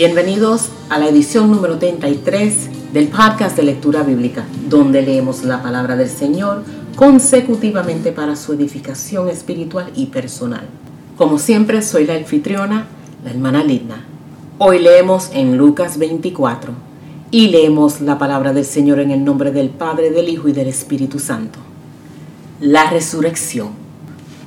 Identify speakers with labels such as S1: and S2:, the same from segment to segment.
S1: Bienvenidos a la edición número 33 del podcast de lectura bíblica, donde leemos la palabra del Señor consecutivamente para su edificación espiritual y personal. Como siempre, soy la anfitriona, la hermana Lidna. Hoy leemos en Lucas 24 y leemos la palabra del Señor en el nombre del Padre, del Hijo y del Espíritu Santo. La resurrección.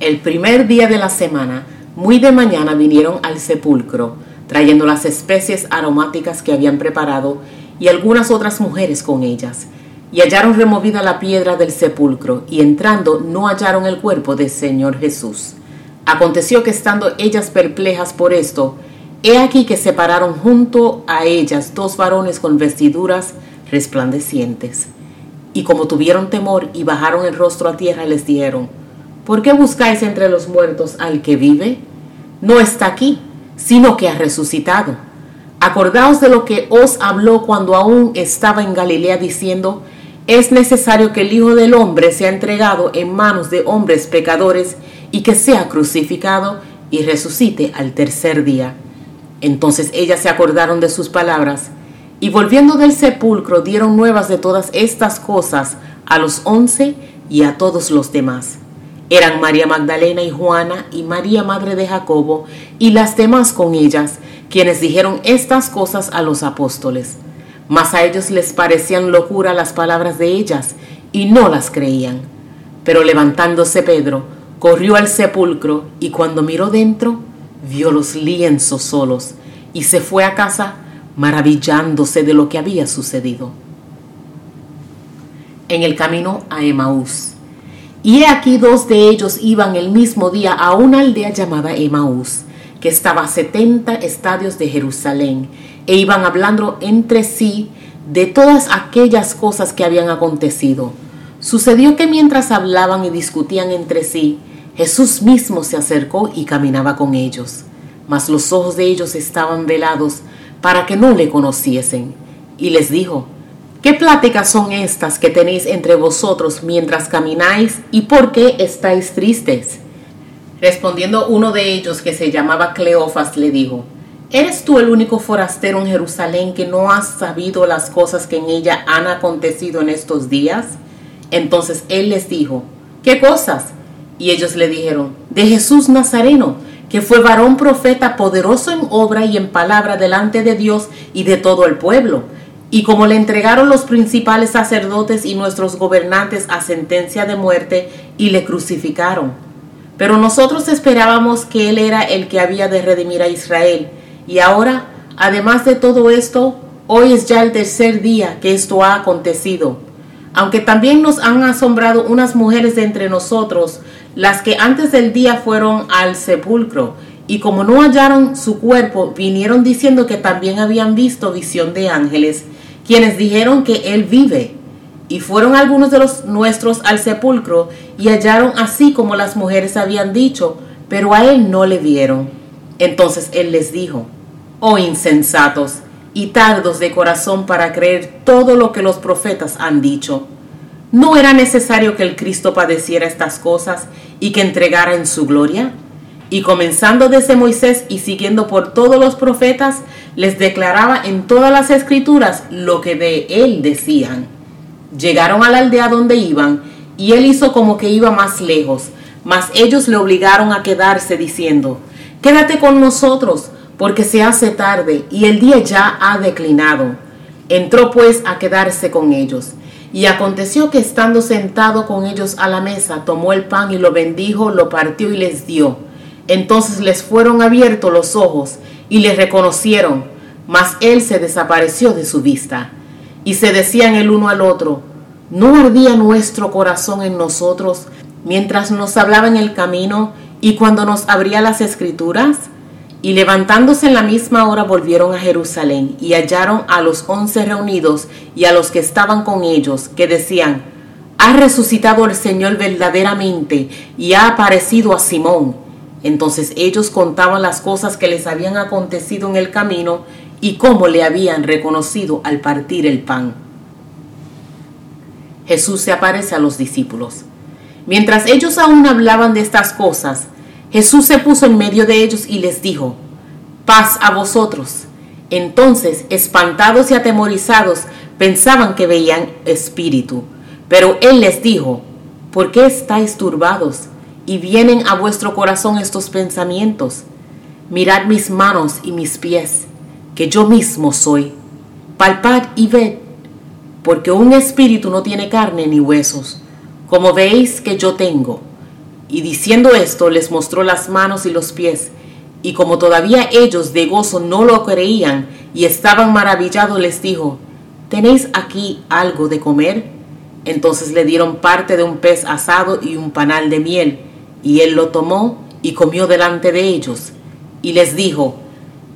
S1: El primer día de la semana, muy de mañana vinieron al sepulcro trayendo las especies aromáticas que habían preparado y algunas otras mujeres con ellas. Y hallaron removida la piedra del sepulcro, y entrando no hallaron el cuerpo del Señor Jesús. Aconteció que estando ellas perplejas por esto, he aquí que se pararon junto a ellas dos varones con vestiduras resplandecientes. Y como tuvieron temor y bajaron el rostro a tierra, les dijeron, ¿por qué buscáis entre los muertos al que vive? No está aquí, sino que ha resucitado. Acordaos de lo que os habló cuando aún estaba en Galilea diciendo, es necesario que el Hijo del Hombre sea entregado en manos de hombres pecadores y que sea crucificado y resucite al tercer día. Entonces ellas se acordaron de sus palabras y volviendo del sepulcro dieron nuevas de todas estas cosas a los once y a todos los demás eran María Magdalena y Juana y María Madre de Jacobo y las demás con ellas, quienes dijeron estas cosas a los apóstoles. Mas a ellos les parecían locura las palabras de ellas y no las creían. Pero levantándose Pedro, corrió al sepulcro y cuando miró dentro, vio los lienzos solos y se fue a casa maravillándose de lo que había sucedido. En el camino a Emaús. Y he aquí dos de ellos iban el mismo día a una aldea llamada Emaús, que estaba a setenta estadios de Jerusalén, e iban hablando entre sí de todas aquellas cosas que habían acontecido. Sucedió que mientras hablaban y discutían entre sí, Jesús mismo se acercó y caminaba con ellos, mas los ojos de ellos estaban velados para que no le conociesen. Y les dijo, ¿Qué pláticas son estas que tenéis entre vosotros mientras camináis y por qué estáis tristes? Respondiendo uno de ellos que se llamaba Cleofas le dijo, ¿Eres tú el único forastero en Jerusalén que no has sabido las cosas que en ella han acontecido en estos días? Entonces él les dijo, ¿qué cosas? Y ellos le dijeron, de Jesús Nazareno, que fue varón profeta poderoso en obra y en palabra delante de Dios y de todo el pueblo y como le entregaron los principales sacerdotes y nuestros gobernantes a sentencia de muerte y le crucificaron. Pero nosotros esperábamos que Él era el que había de redimir a Israel. Y ahora, además de todo esto, hoy es ya el tercer día que esto ha acontecido. Aunque también nos han asombrado unas mujeres de entre nosotros, las que antes del día fueron al sepulcro, y como no hallaron su cuerpo, vinieron diciendo que también habían visto visión de ángeles quienes dijeron que él vive. Y fueron algunos de los nuestros al sepulcro y hallaron así como las mujeres habían dicho, pero a él no le vieron. Entonces él les dijo, oh insensatos y tardos de corazón para creer todo lo que los profetas han dicho. ¿No era necesario que el Cristo padeciera estas cosas y que entregara en su gloria? Y comenzando desde Moisés y siguiendo por todos los profetas, les declaraba en todas las escrituras lo que de él decían. Llegaron a la aldea donde iban, y él hizo como que iba más lejos, mas ellos le obligaron a quedarse diciendo, Quédate con nosotros, porque se hace tarde y el día ya ha declinado. Entró pues a quedarse con ellos. Y aconteció que estando sentado con ellos a la mesa, tomó el pan y lo bendijo, lo partió y les dio. Entonces les fueron abiertos los ojos y le reconocieron, mas él se desapareció de su vista. Y se decían el uno al otro, ¿no ardía nuestro corazón en nosotros mientras nos hablaba en el camino y cuando nos abría las escrituras? Y levantándose en la misma hora volvieron a Jerusalén y hallaron a los once reunidos y a los que estaban con ellos, que decían, ha resucitado el Señor verdaderamente y ha aparecido a Simón. Entonces ellos contaban las cosas que les habían acontecido en el camino y cómo le habían reconocido al partir el pan. Jesús se aparece a los discípulos. Mientras ellos aún hablaban de estas cosas, Jesús se puso en medio de ellos y les dijo, paz a vosotros. Entonces, espantados y atemorizados, pensaban que veían espíritu. Pero él les dijo, ¿por qué estáis turbados? Y vienen a vuestro corazón estos pensamientos. Mirad mis manos y mis pies, que yo mismo soy. Palpad y ved, porque un espíritu no tiene carne ni huesos, como veis que yo tengo. Y diciendo esto, les mostró las manos y los pies. Y como todavía ellos de gozo no lo creían y estaban maravillados, les dijo, ¿tenéis aquí algo de comer? Entonces le dieron parte de un pez asado y un panal de miel, y él lo tomó y comió delante de ellos. Y les dijo,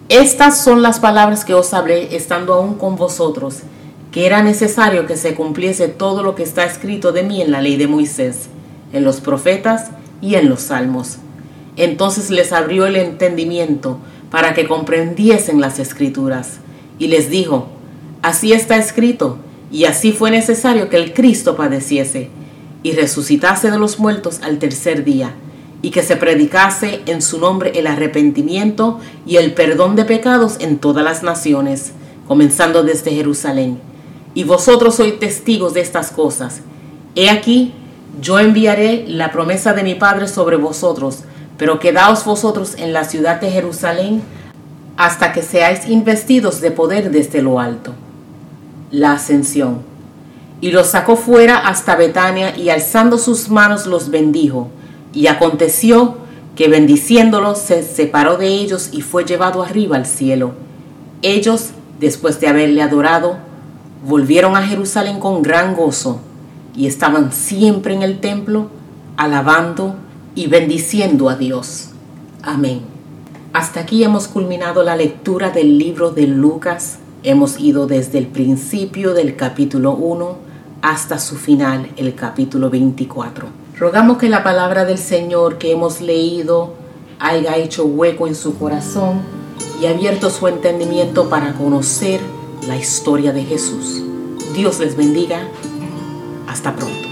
S1: estas son las palabras que os hablé estando aún con vosotros, que era necesario que se cumpliese todo lo que está escrito de mí en la ley de Moisés, en los profetas y en los salmos entonces les abrió el entendimiento para que comprendiesen las escrituras. Y les dijo, así está escrito, y así fue necesario que el Cristo padeciese, y resucitase de los muertos al tercer día, y que se predicase en su nombre el arrepentimiento y el perdón de pecados en todas las naciones, comenzando desde Jerusalén. Y vosotros sois testigos de estas cosas. He aquí, yo enviaré la promesa de mi Padre sobre vosotros, pero quedaos vosotros en la ciudad de Jerusalén hasta que seáis investidos de poder desde lo alto. La ascensión. Y los sacó fuera hasta Betania y alzando sus manos los bendijo. Y aconteció que bendiciéndolos se separó de ellos y fue llevado arriba al cielo. Ellos, después de haberle adorado, volvieron a Jerusalén con gran gozo y estaban siempre en el templo alabando y bendiciendo a Dios. Amén. Hasta aquí hemos culminado la lectura del libro de Lucas. Hemos ido desde el principio del capítulo 1 hasta su final, el capítulo 24. Rogamos que la palabra del Señor que hemos leído haya hecho hueco en su corazón y abierto su entendimiento para conocer la historia de Jesús. Dios les bendiga. Hasta pronto.